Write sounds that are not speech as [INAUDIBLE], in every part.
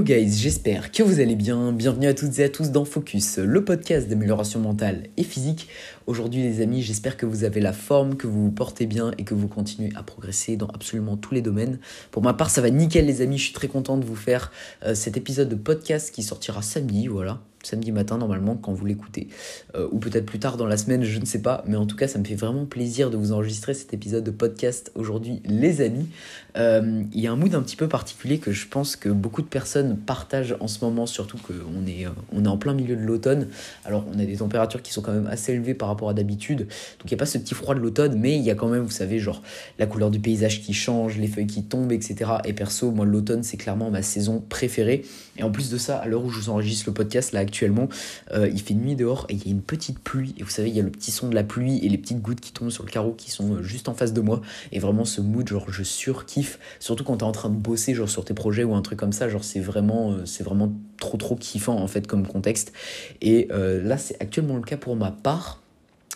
Hello guys, j'espère que vous allez bien. Bienvenue à toutes et à tous dans Focus, le podcast d'amélioration mentale et physique. Aujourd'hui les amis, j'espère que vous avez la forme, que vous vous portez bien et que vous continuez à progresser dans absolument tous les domaines. Pour ma part, ça va nickel les amis, je suis très content de vous faire euh, cet épisode de podcast qui sortira samedi, voilà samedi matin normalement quand vous l'écoutez. Euh, ou peut-être plus tard dans la semaine, je ne sais pas. Mais en tout cas, ça me fait vraiment plaisir de vous enregistrer cet épisode de podcast aujourd'hui, les amis. Euh, il y a un mood un petit peu particulier que je pense que beaucoup de personnes partagent en ce moment, surtout qu'on est, euh, on est en plein milieu de l'automne. Alors on a des températures qui sont quand même assez élevées par rapport à d'habitude. Donc il n'y a pas ce petit froid de l'automne, mais il y a quand même, vous savez, genre la couleur du paysage qui change, les feuilles qui tombent, etc. Et perso, moi l'automne c'est clairement ma saison préférée. Et en plus de ça, à l'heure où je vous enregistre le podcast, là actuellement, euh, il fait nuit dehors et il y a une petite pluie. Et vous savez, il y a le petit son de la pluie et les petites gouttes qui tombent sur le carreau qui sont euh, juste en face de moi. Et vraiment, ce mood, genre, je surkiffe. Surtout quand t'es en train de bosser, genre, sur tes projets ou un truc comme ça. Genre, c'est vraiment, euh, c'est vraiment trop, trop kiffant, en fait, comme contexte. Et là, c'est actuellement le cas pour ma part.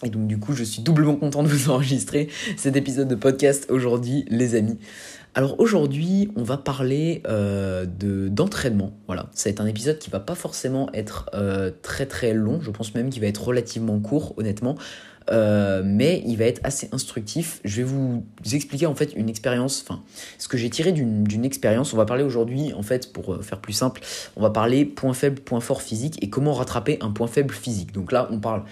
Et donc du coup, je suis doublement content de vous [LAUGHS] enregistrer cet épisode de podcast aujourd'hui, les amis. Alors aujourd'hui, on va parler euh, de d'entraînement. Voilà, ça va être un épisode qui va pas forcément être euh, très très long. Je pense même qu'il va être relativement court, honnêtement. Euh, mais il va être assez instructif. Je vais vous expliquer en fait une expérience, enfin ce que j'ai tiré d'une expérience. On va parler aujourd'hui, en fait, pour faire plus simple, on va parler point faible, point fort physique et comment rattraper un point faible physique. Donc là, on parle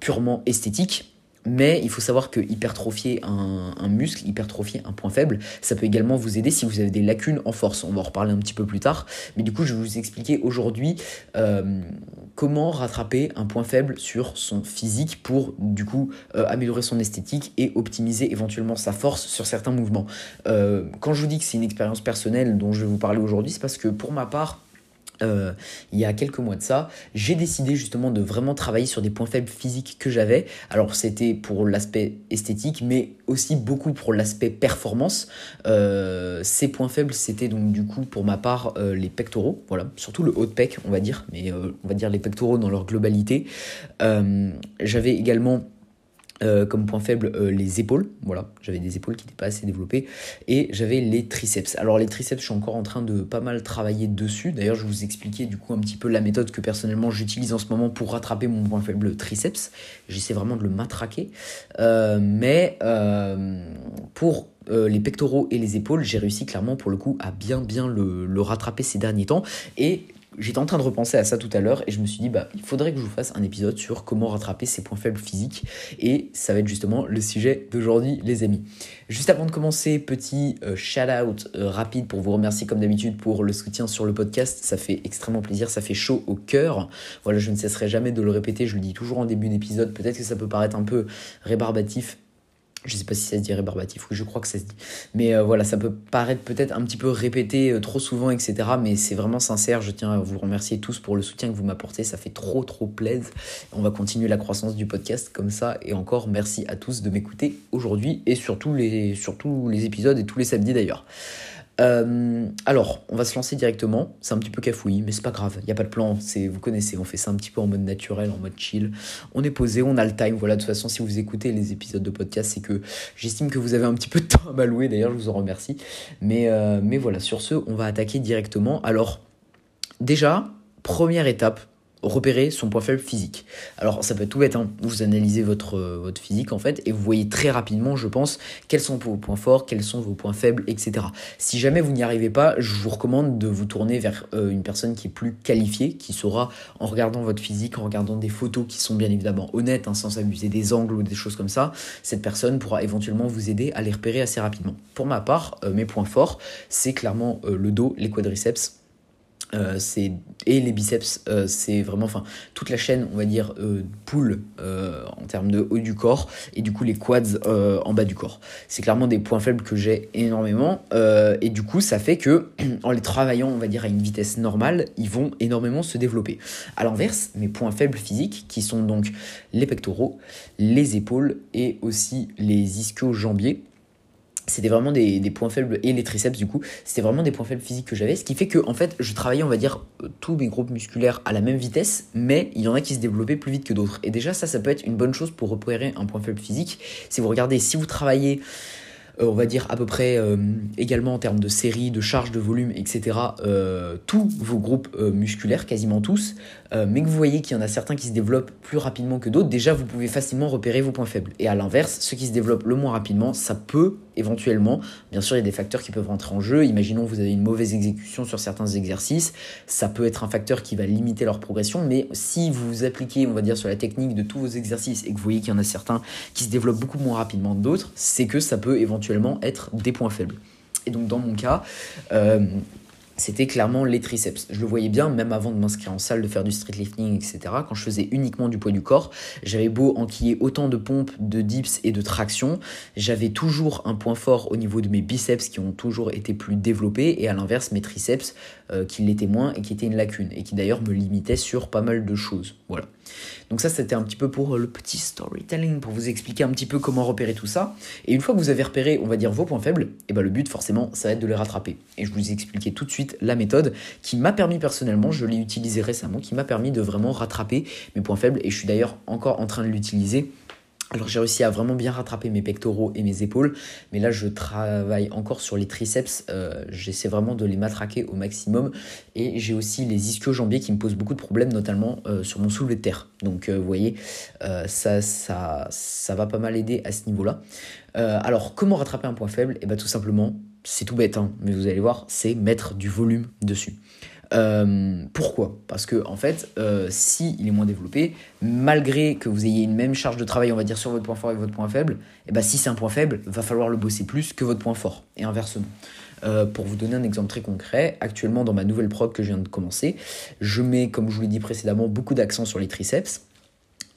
purement esthétique. Mais il faut savoir que hypertrophier un, muscle, hypertrophier un point faible, ça peut également vous aider si vous avez des lacunes en force. On va en reparler un petit peu plus tard. Mais du coup, je vais vous expliquer aujourd'hui euh, comment rattraper un point faible sur son physique pour du coup euh, améliorer son esthétique et optimiser éventuellement sa force sur certains mouvements. Euh, quand je vous dis que c'est une expérience personnelle dont je vais vous parler aujourd'hui, c'est parce que pour ma part, euh, il y a quelques mois de ça, j'ai décidé justement de vraiment travailler sur des points faibles physiques que j'avais. Alors c'était pour l'aspect esthétique, mais aussi beaucoup pour l'aspect performance. Euh, ces points faibles, c'était donc du coup pour ma part euh, les pectoraux, voilà, surtout le haut de pec, on va dire, mais on va dire les pectoraux dans leur globalité. j'avais également euh, comme point faible euh, les épaules, voilà, j'avais des épaules qui n'étaient pas assez développées, et j'avais les triceps. Alors les triceps, je suis encore en train de pas mal travailler dessus, d'ailleurs je vous expliquer du coup un petit peu la méthode que personnellement j'utilise en ce moment pour rattraper mon point faible triceps, j'essaie vraiment de le matraquer, euh, mais pour les pectoraux et les épaules, j'ai réussi clairement pour le coup à bien bien le, le rattraper ces derniers temps, et J'étais en train de repenser à ça tout à l'heure et je me suis dit, bah, il faudrait que je vous fasse un épisode sur comment rattraper ses points faibles physiques. Et ça va être justement le sujet d'aujourd'hui, les amis. Juste avant de commencer, petit euh, shout-out euh, rapide pour vous remercier comme d'habitude pour le soutien sur le podcast. Ça fait extrêmement plaisir, ça fait chaud au cœur. Voilà, je ne cesserai jamais de le répéter, je le dis toujours en début d'épisode. Peut-être que ça peut paraître un peu rébarbatif, je sais pas si ça se dit rébarbatif, oui je crois que ça se dit. Mais euh, voilà, ça peut paraître peut-être un petit peu répété euh, trop souvent, etc. Mais c'est vraiment sincère, je tiens à vous remercier tous pour le soutien que vous m'apportez, ça fait trop trop plaisir. On va continuer la croissance du podcast comme ça, et encore merci à tous de m'écouter aujourd'hui, et surtout les, surtout les épisodes et tous les samedis d'ailleurs. Euh, alors, on va se lancer directement. C'est un petit peu cafouillis, mais c'est pas grave. Il n'y a pas de plan. C'est, vous connaissez, on fait ça un petit peu en mode naturel, en mode chill. On est posé, on a le time. Voilà, de toute façon, si vous écoutez les épisodes de podcast, c'est que j'estime que vous avez un petit peu de temps à m'allouer. D'ailleurs, je vous en remercie. Mais, euh, mais voilà, sur ce, on va attaquer directement. Alors, déjà, première étape, repérer son point faible physique. Alors ça peut être tout bête, hein. vous analysez votre, euh, votre physique en fait et vous voyez très rapidement, je pense, quels sont vos points forts, quels sont vos points faibles, etc. Si jamais vous n'y arrivez pas, je vous recommande de vous tourner vers euh, une personne qui est plus qualifiée, qui saura, en regardant votre physique, en regardant des photos qui sont bien évidemment honnêtes, hein, sans abuser des angles ou des choses comme ça, cette personne pourra éventuellement vous aider à les repérer assez rapidement. Pour ma part, euh, mes points forts, c'est clairement le dos, les quadriceps, euh, et les biceps euh, c'est vraiment enfin toute la chaîne on va dire euh, poule en termes de haut du corps et du coup les quads en bas du corps. C'est clairement des points faibles que j'ai énormément et du coup ça fait que [CLEARS THROAT] en les travaillant on va dire à une vitesse normale ils vont énormément se développer. À l'inverse mes points faibles physiques qui sont donc les pectoraux les épaules et aussi les ischio-jambiers c'était vraiment des, points faibles et les triceps du coup c'était vraiment des points faibles physiques que j'avais ce qui fait que en fait je travaillais on va dire euh, tous mes groupes musculaires à la même vitesse mais il y en a qui se développaient plus vite que d'autres et déjà ça ça peut être une bonne chose pour repérer un point faible physique si vous regardez si vous travaillez on va dire à peu près également en termes de série, de charge, de volume, etc. tous vos groupes musculaires, quasiment tous, mais que vous voyez qu'il y en a certains qui se développent plus rapidement que d'autres, déjà vous pouvez facilement repérer vos points faibles. Et à l'inverse, ceux qui se développent le moins rapidement, ça peut éventuellement, bien sûr il y a des facteurs qui peuvent rentrer en jeu, imaginons vous avez une mauvaise exécution sur certains exercices, ça peut être un facteur qui va limiter leur progression, mais si vous appliquez, on va dire, sur la technique de tous vos exercices et que vous voyez qu'il y en a certains qui se développent beaucoup moins rapidement que d'autres, c'est que ça peut éventuellement être des points faibles. Et donc dans mon cas, euh, c'était clairement les triceps. Je le voyais bien, même avant de m'inscrire en salle, de faire du street lifting, etc. Quand je faisais uniquement du poids du corps, j'avais beau enquiller autant de pompes, de dips et de traction, j'avais toujours un point fort au niveau de mes biceps qui ont toujours été plus développés, et à l'inverse, mes triceps euh, qui l'étaient moins et qui étaient une lacune, et qui d'ailleurs me limitaient sur pas mal de choses. Voilà. Donc ça, c'était un petit peu pour le petit storytelling, pour vous expliquer un petit peu comment repérer tout ça. Et une fois que vous avez repéré, on va dire, vos points faibles, et ben le but, forcément, ça va être de les rattraper. Et je vous ai expliqué tout de suite la méthode qui m'a permis personnellement, je l'ai utilisé récemment, qui m'a permis de vraiment rattraper mes points faibles. Et je suis d'ailleurs encore en train de l'utiliser alors j'ai réussi à vraiment bien rattraper mes pectoraux et mes épaules, mais là je travaille encore sur les triceps, euh, j'essaie vraiment de les matraquer au maximum, et j'ai aussi les ischio-jambiers qui me posent beaucoup de problèmes, notamment euh, sur mon soulevé de terre. Donc euh, vous voyez, ça, ça, ça va pas mal aider à ce niveau-là. alors comment rattraper un point faible? Et eh bien tout simplement, c'est tout bête, hein, mais vous allez voir, c'est mettre du volume dessus. Euh, pourquoi? Parce que en fait, euh, si il est moins développé, malgré que vous ayez une même charge de travail, on va dire sur votre point fort et votre point faible, et eh ben si c'est un point faible, va falloir le bosser plus que votre point fort et inversement. Euh, pour vous donner un exemple très concret, actuellement dans ma nouvelle prog que je viens de commencer, je mets, comme je vous l'ai dit précédemment, beaucoup d'accent sur les triceps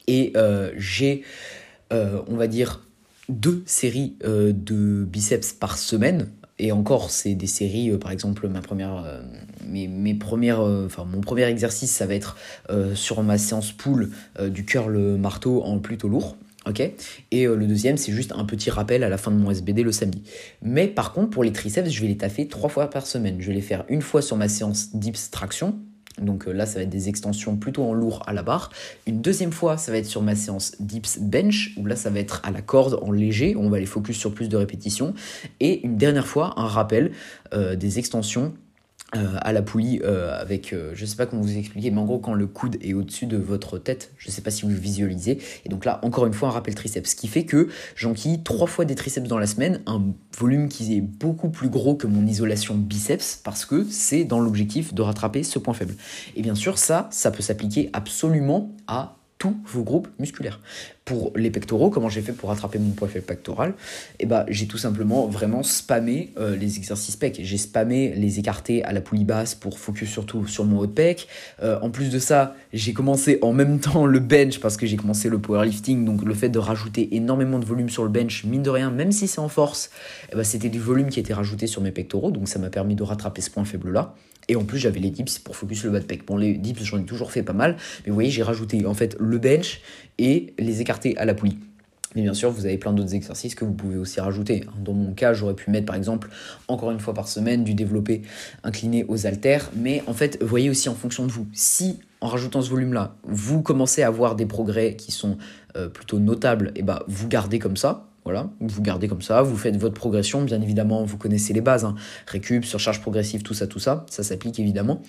et j'ai, on va dire, deux séries de biceps par semaine et encore, c'est des séries, euh, par exemple, euh, euh, mon premier exercice, ça va être sur ma séance pool du curl marteau en plutôt lourd. ok? Et le deuxième, c'est juste un petit rappel à la fin de mon SBD le samedi. Mais par contre, pour les triceps, je vais les taffer trois fois par semaine. Je vais les faire une fois sur ma séance dips traction, donc euh, là, ça va être des extensions plutôt en lourd à la barre. Une deuxième fois, ça va être sur ma séance dips bench, où là, ça va être à la corde en léger. On va les focus sur plus de répétitions. Et une dernière fois, un rappel euh, des extensions euh, à la poulie euh, avec, euh, je sais pas comment vous expliquer, mais en gros quand le coude est au-dessus de votre tête, je sais pas si vous visualisez, et donc là encore une fois un rappel triceps, ce qui fait que j'enquille trois fois des triceps dans la semaine, un volume qui est beaucoup plus gros que mon isolation biceps, parce que c'est dans l'objectif de rattraper ce point faible. Et bien sûr ça, ça peut s'appliquer absolument à tous vos groupes musculaires. Pour les pectoraux, comment j'ai fait pour rattraper mon poids faible pectoral? Eh ben, j'ai tout simplement vraiment spammé euh, les exercices pec. J'ai spammé les écartés à la poulie basse pour focus surtout sur mon haut de pec. Euh, en plus de ça, j'ai commencé en même [LAUGHS] temps le bench parce que j'ai commencé le powerlifting. Donc le fait de rajouter énormément de volume sur le bench, mine de rien, même si c'est en force, eh ben, c'était du volume qui était rajouté sur mes pectoraux. Donc ça m'a permis de rattraper ce point faible là. Et en plus, j'avais les dips pour focus le bas de. Bon, les dips, j'en ai toujours fait pas mal. Mais vous voyez, j'ai rajouté en fait le bench et les écartés à la poulie. Mais bien sûr, vous avez plein d'autres exercices que vous pouvez aussi rajouter. Dans mon cas, j'aurais pu mettre par exemple, encore une fois par semaine, du développé incliné aux haltères. Mais en fait, voyez aussi en fonction de vous. Si en rajoutant ce volume-là, vous commencez à avoir des progrès qui sont euh, plutôt notables, et bah vous gardez comme ça. Voilà, vous gardez comme ça, vous faites votre progression, bien évidemment, vous connaissez les bases, hein. récup, surcharge progressive, tout ça, tout ça, ça s'applique évidemment.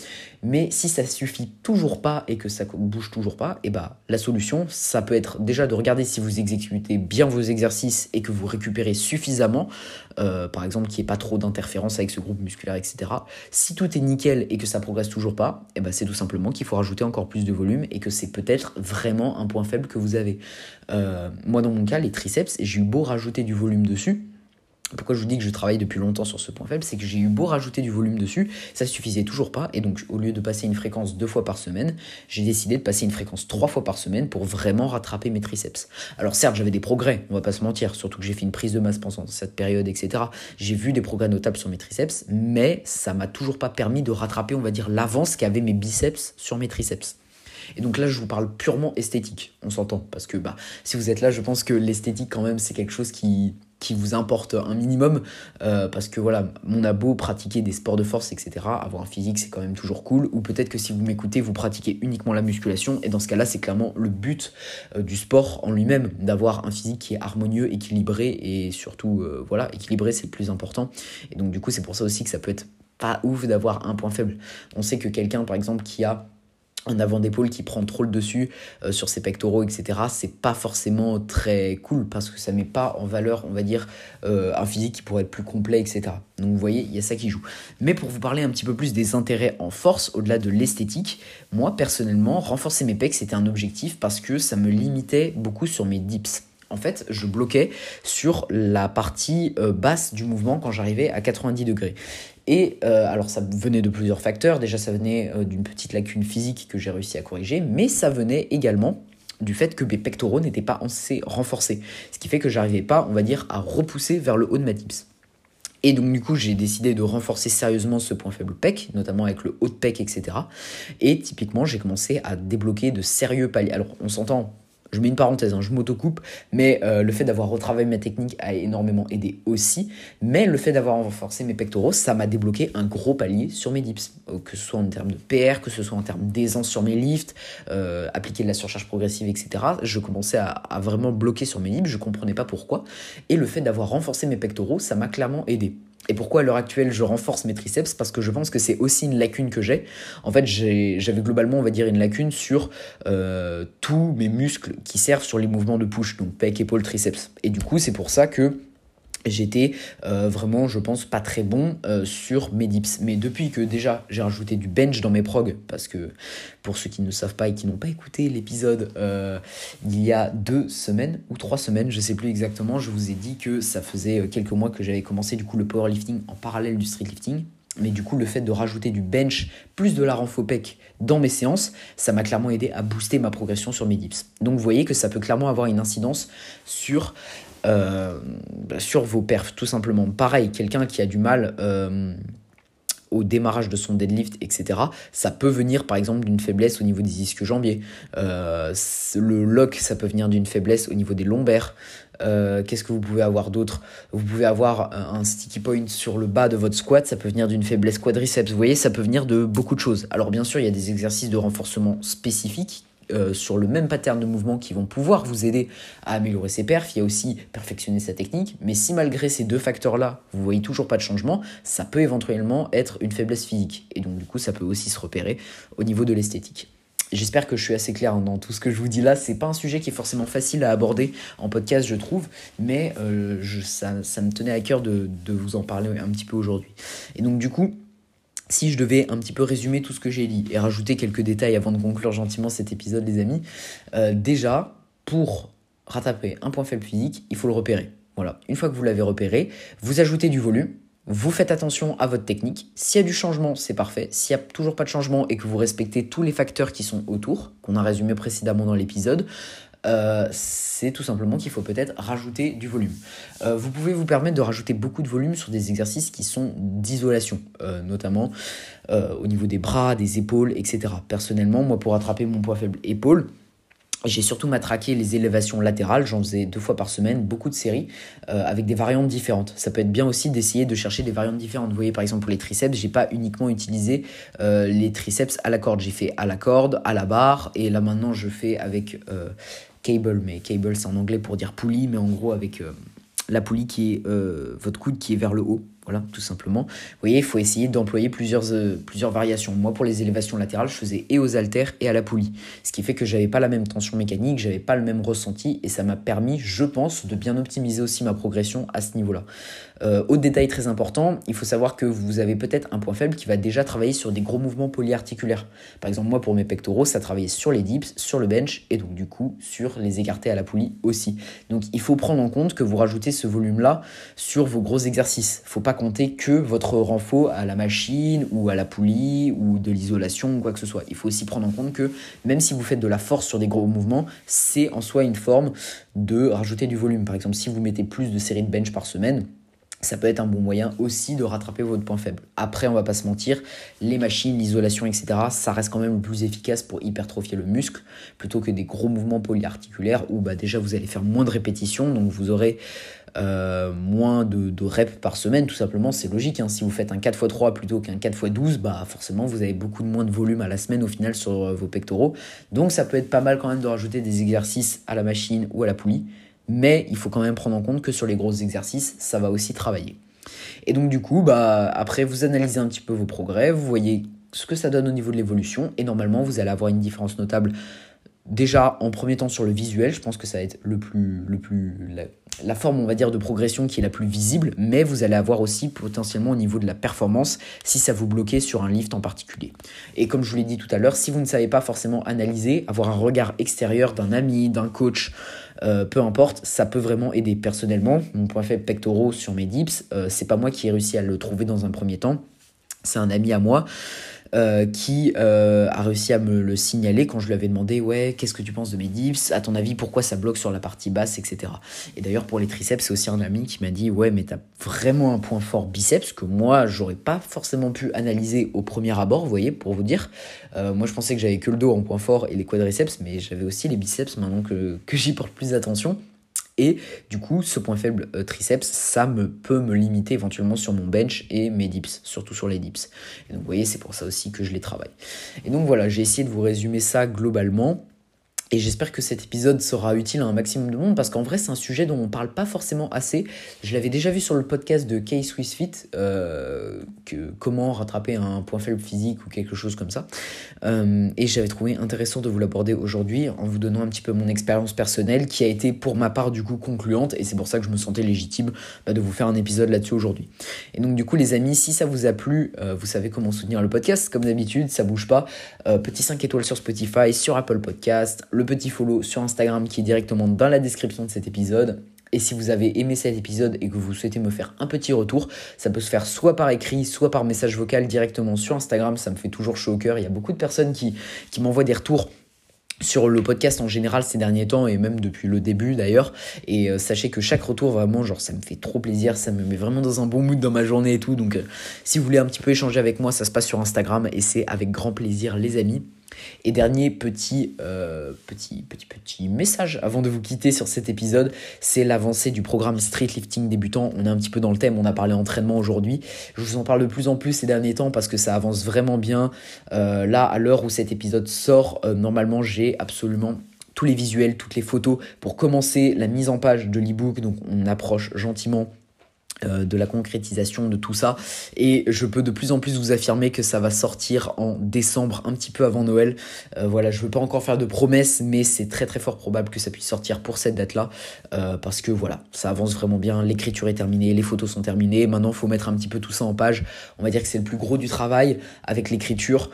Mais si ça suffit toujours pas et que ça bouge toujours pas, et eh bah la solution, ça peut être déjà de regarder si vous exécutez bien vos exercices et que vous récupérez suffisamment, euh, par exemple qu'il n'y ait pas trop d'interférences avec ce groupe musculaire, etc. Si tout est nickel et que ça progresse toujours pas, eh bah c'est tout simplement qu'il faut rajouter encore plus de volume et que c'est peut-être vraiment un point faible que vous avez. Euh, moi dans mon cas, les triceps, j'ai eu beau rajouter du volume dessus, pourquoi je vous dis que je travaille depuis longtemps sur ce point faible, c'est que j'ai eu beau rajouter du volume dessus, ça suffisait toujours pas, et donc au lieu de passer une fréquence deux fois par semaine, j'ai décidé de passer une fréquence trois fois par semaine pour vraiment rattraper mes triceps. Alors certes, j'avais des progrès, on va pas se mentir, surtout que j'ai fait une prise de masse pendant cette période, etc. J'ai vu des progrès notables sur mes triceps, mais ça m'a toujours pas permis de rattraper, on va dire, l'avance qu'avaient mes biceps sur mes triceps. Et donc là, je vous parle purement esthétique, on s'entend. Parce que bah, si vous êtes là, je pense que l'esthétique, quand même, c'est quelque chose qui, qui vous importe un minimum, euh, parce que voilà, on a beau pratiquer des sports de force, etc., avoir un physique, c'est quand même toujours cool, ou peut-être que si vous m'écoutez, vous pratiquez uniquement la musculation, et dans ce cas-là, c'est clairement le but euh, du sport en lui-même, d'avoir un physique qui est harmonieux, équilibré, et surtout, euh, voilà, équilibré, c'est le plus important. Et donc, du coup, c'est pour ça aussi que ça peut être pas ouf d'avoir un point faible. On sait que quelqu'un, par exemple, qui a un avant d'épaule qui prend trop le dessus euh, sur ses pectoraux, etc. C'est pas forcément très cool parce que ça met pas en valeur, on va dire, euh, un physique qui pourrait être plus complet, etc. Donc vous voyez, il y a ça qui joue. Mais pour vous parler un petit peu plus des intérêts en force, au-delà de l'esthétique, moi personnellement, renforcer mes pecs, c'était un objectif parce que ça me limitait beaucoup sur mes dips en fait, je bloquais sur la partie euh, basse du mouvement quand j'arrivais à 90 degrés. Et euh, alors ça venait de plusieurs facteurs. Déjà, ça venait euh, d'une petite lacune physique que j'ai réussi à corriger, mais ça venait également du fait que mes pectoraux n'étaient pas assez renforcés. Ce qui fait que j'arrivais pas, on va dire, à repousser vers le haut de ma dips. Et donc du coup, j'ai décidé de renforcer sérieusement ce point faible pec, notamment avec le haut de pec, etc. Et typiquement, j'ai commencé à débloquer de sérieux paliers. Alors, on s'entend, je mets une parenthèse, hein, je m'autocoupe, mais euh, le fait d'avoir retravaillé ma technique a énormément aidé aussi. Mais le fait d'avoir renforcé mes pectoraux, ça m'a débloqué un gros palier sur mes dips. Euh, que ce soit en termes de PR, que ce soit en termes d'aisance sur mes lifts, euh, appliquer de la surcharge progressive, etc. Je commençais à, vraiment bloquer sur mes dips, je comprenais pas pourquoi. Et le fait d'avoir renforcé mes pectoraux, ça m'a clairement aidé. Et pourquoi à l'heure actuelle je renforce mes triceps? Parce que je pense que c'est aussi une lacune que j'ai. En fait, j'avais globalement, on va dire, une lacune sur euh, tous mes muscles qui servent sur les mouvements de push, donc pec, épaule, triceps. Et du coup, c'est pour ça que j'étais euh, vraiment, je pense, pas très bon euh, sur mes dips. Mais depuis que déjà j'ai rajouté du bench dans mes prog, parce que pour ceux qui ne savent pas et qui n'ont pas écouté l'épisode, euh, il y a deux semaines ou trois semaines, je sais plus exactement, je vous ai dit que ça faisait quelques mois que j'avais commencé du coup le powerlifting en parallèle du streetlifting. Mais du coup, le fait de rajouter du bench plus de la renfopec dans mes séances, ça m'a clairement aidé à booster ma progression sur mes dips. Donc vous voyez que ça peut clairement avoir une incidence sur euh, sur vos perfs, tout simplement. Pareil, quelqu'un qui a du mal euh, au démarrage de son deadlift, etc., ça peut venir par exemple d'une faiblesse au niveau des ischios jambiers. Euh, le lock, ça peut venir d'une faiblesse au niveau des lombaires. Qu'est-ce que vous pouvez avoir d'autre? Vous pouvez avoir un sticky point sur le bas de votre squat, ça peut venir d'une faiblesse quadriceps. Vous voyez, ça peut venir de beaucoup de choses. Alors bien sûr, il y a des exercices de renforcement spécifiques euh, sur le même pattern de mouvement qui vont pouvoir vous aider à améliorer ses perfs. Il y a aussi perfectionner sa technique. Mais si malgré ces deux facteurs-là, vous voyez toujours pas de changement, ça peut éventuellement être une faiblesse physique. Et donc du coup, ça peut aussi se repérer au niveau de l'esthétique. J'espère que je suis assez clair dans tout ce que je vous dis là. C'est pas un sujet qui est forcément facile à aborder en podcast, je trouve, mais euh, ça, me tenait à cœur de, de vous en parler un petit peu aujourd'hui. Et donc du coup, si je devais un petit peu résumer tout ce que j'ai dit et rajouter quelques détails avant de conclure gentiment cet épisode, les amis, euh, déjà, pour rattraper un point faible physique, il faut le repérer. Voilà, une fois que vous l'avez repéré, vous ajoutez du volume, vous faites attention à votre technique. S'il y a du changement, c'est parfait. S'il n'y a toujours pas de changement et que vous respectez tous les facteurs qui sont autour, qu'on a résumé précédemment dans l'épisode, euh, c'est tout simplement qu'il faut peut-être rajouter du volume. Euh, vous pouvez vous permettre de rajouter beaucoup de volume sur des exercices qui sont d'isolation, euh, notamment au niveau des bras, des épaules, etc. Personnellement, moi pour rattraper mon poids faible épaule, j'ai surtout matraqué les élévations latérales, j'en faisais deux fois par semaine, beaucoup de séries, avec des variantes différentes. Ça peut être bien aussi d'essayer de chercher des variantes différentes. Vous voyez par exemple pour les triceps, j'ai pas uniquement utilisé les triceps à la corde, j'ai fait à la corde, à la barre, et là maintenant je fais avec cable, mais cable c'est en anglais pour dire poulie, mais en gros avec euh, la poulie qui est euh, votre coude qui est vers le haut voilà, tout simplement. Vous voyez, il faut essayer d'employer plusieurs, euh, plusieurs variations. Moi, pour les élévations latérales, je faisais et aux haltères et à la poulie. Ce qui fait que j'avais pas la même tension mécanique, j'avais pas le même ressenti et ça m'a permis, je pense, de bien optimiser aussi ma progression à ce niveau-là. Euh, autre détail très important, il faut savoir que vous avez peut-être un point faible qui va déjà travailler sur des gros mouvements polyarticulaires. Par exemple, moi, pour mes pectoraux, ça travaillait sur les dips, sur le bench et donc du coup sur les écartés à la poulie aussi. Donc il faut prendre en compte que vous rajoutez ce volume-là sur vos gros exercices. Faut pas compter que votre renfort à la machine ou à la poulie ou de l'isolation ou quoi que ce soit. Il faut aussi prendre en compte que même si vous faites de la force sur des gros mouvements, c'est en soi une forme de rajouter du volume. Par exemple, si vous mettez plus de séries de bench par semaine, ça peut être un bon moyen aussi de rattraper votre point faible. Après, on va pas se mentir, les machines, l'isolation, etc., ça reste quand même le plus efficace pour hypertrophier le muscle, plutôt que des gros mouvements polyarticulaires où bah, déjà vous allez faire moins de répétitions, donc vous aurez euh, moins de, reps par semaine, tout simplement, c'est logique. Hein. Si vous faites un 4x3 plutôt qu'un 4x12, bah forcément vous avez beaucoup de moins de volume à la semaine au final sur euh, vos pectoraux. Donc ça peut être pas mal quand même de rajouter des exercices à la machine ou à la poulie mais il faut quand même prendre en compte que sur les gros exercices, ça va aussi travailler. Et donc du coup, bah, après, vous analysez un petit peu vos progrès, vous voyez ce que ça donne au niveau de l'évolution, et normalement, vous allez avoir une différence notable déjà en premier temps sur le visuel, je pense que ça va être le plus, le plus, la, forme, on va dire, de progression qui est la plus visible, mais vous allez avoir aussi potentiellement au niveau de la performance si ça vous bloquait sur un lift en particulier. Et comme je vous l'ai dit tout à l'heure, si vous ne savez pas forcément analyser, avoir un regard extérieur d'un ami, d'un coach, euh, peu importe, ça peut vraiment aider personnellement. Mon point faible pectoraux sur mes dips, euh, c'est pas moi qui ai réussi à le trouver dans un premier temps, c'est un ami à moi. Euh, qui euh, a réussi à me le signaler quand je lui avais demandé ouais qu'est-ce que tu penses de mes dips à ton avis pourquoi ça bloque sur la partie basse etc et d'ailleurs pour les triceps c'est aussi un ami qui m'a dit ouais mais t'as vraiment un point fort biceps que moi j'aurais pas forcément pu analyser au premier abord vous voyez pour vous dire. Euh, moi je pensais que j'avais que le dos en point fort et les quadriceps mais j'avais aussi les biceps maintenant que, que j'y porte plus attention et du coup, ce point faible euh, triceps, ça me peut me limiter éventuellement sur mon bench et mes dips, surtout sur les dips. Et donc vous voyez, c'est pour ça aussi que je les travaille. Et donc voilà, j'ai essayé de vous résumer ça globalement. Et j'espère que cet épisode sera utile à un maximum de monde parce qu'en vrai, c'est un sujet dont on parle pas forcément assez. Je l'avais déjà vu sur le podcast de Case Swiss Fit, euh, que, comment rattraper un point faible physique ou quelque chose comme ça. Euh, et j'avais trouvé intéressant de vous l'aborder aujourd'hui en vous donnant un petit peu mon expérience personnelle qui a été pour ma part du coup concluante et c'est pour ça que je me sentais légitime bah, de vous faire un épisode là-dessus aujourd'hui. Et donc du coup les amis, si ça vous a plu, euh, vous savez comment soutenir le podcast. Comme d'habitude, ça bouge pas. petit 5 étoiles sur Spotify, sur Apple Podcast le petit follow sur Instagram qui est directement dans la description de cet épisode. Et si vous avez aimé cet épisode et que vous souhaitez me faire un petit retour, ça peut se faire soit par écrit, soit par message vocal directement sur Instagram. Ça me fait toujours chaud au cœur. Il y a beaucoup de personnes qui, qui m'envoient des retours sur le podcast en général ces derniers temps et même depuis le début d'ailleurs et euh, sachez que chaque retour vraiment genre ça me fait trop plaisir ça me met vraiment dans un bon mood dans ma journée et tout donc euh, si vous voulez un petit peu échanger avec moi ça se passe sur Instagram et c'est avec grand plaisir les amis et dernier petit, euh, petit, petit, petit message avant de vous quitter sur cet épisode, c'est l'avancée du programme Street Lifting débutant. On est un petit peu dans le thème, on a parlé entraînement aujourd'hui. Je vous en parle de plus en plus ces derniers temps parce que ça avance vraiment bien. Euh, là, à l'heure où cet épisode sort, euh, normalement, j'ai absolument tous les visuels, toutes les photos pour commencer la mise en page de l'ebook. Donc, on approche gentiment de la concrétisation de tout ça. Et je peux de plus en plus vous affirmer que ça va sortir en décembre un petit peu avant Noël. Euh, voilà je veux pas encore faire de promesses mais c'est très très fort probable que ça puisse sortir pour cette date là euh, parce que voilà ça avance vraiment bien l'écriture est terminée les photos sont terminées. Maintenant faut mettre un petit peu tout ça en page. On va dire que c'est le plus gros du travail avec l'écriture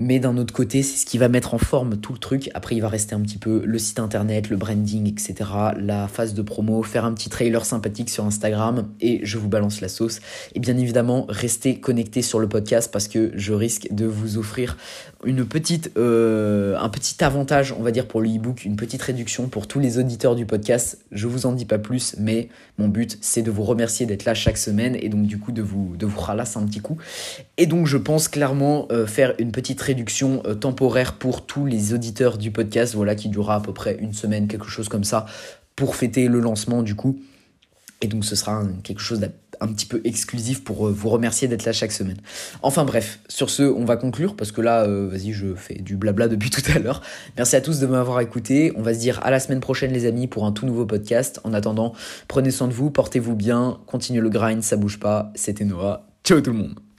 mais d'un autre côté, c'est ce qui va mettre en forme tout le truc. Après, il va rester un petit peu le site internet, le branding, etc. La phase de promo, faire un petit trailer sympathique sur Instagram et je vous balance la sauce. Et bien évidemment, restez connectés sur le podcast parce que je risque de vous offrir une petite, euh, un petit avantage, on va dire, pour le e-book, une petite réduction pour tous les auditeurs du podcast. Je vous en dis pas plus, mais mon but, c'est de vous remercier d'être là chaque semaine et donc du coup de vous, de vous ralasser un petit coup. Et donc, je pense clairement euh, faire une petite réduction réduction euh, temporaire pour tous les auditeurs du podcast, voilà, qui durera à peu près une semaine, quelque chose comme ça, pour fêter le lancement du coup. Et donc ce sera quelque chose d'un petit peu exclusif pour euh, vous remercier d'être là chaque semaine. Enfin bref, sur ce, on va conclure parce que là, euh, vas-y, je fais du blabla depuis [LAUGHS] tout à l'heure. Merci à tous de m'avoir écouté. On va se dire à la semaine prochaine les amis pour un tout nouveau podcast. En attendant, prenez soin de vous, portez-vous bien, continuez le grind, ça bouge pas. C'était Noah. Ciao tout le monde.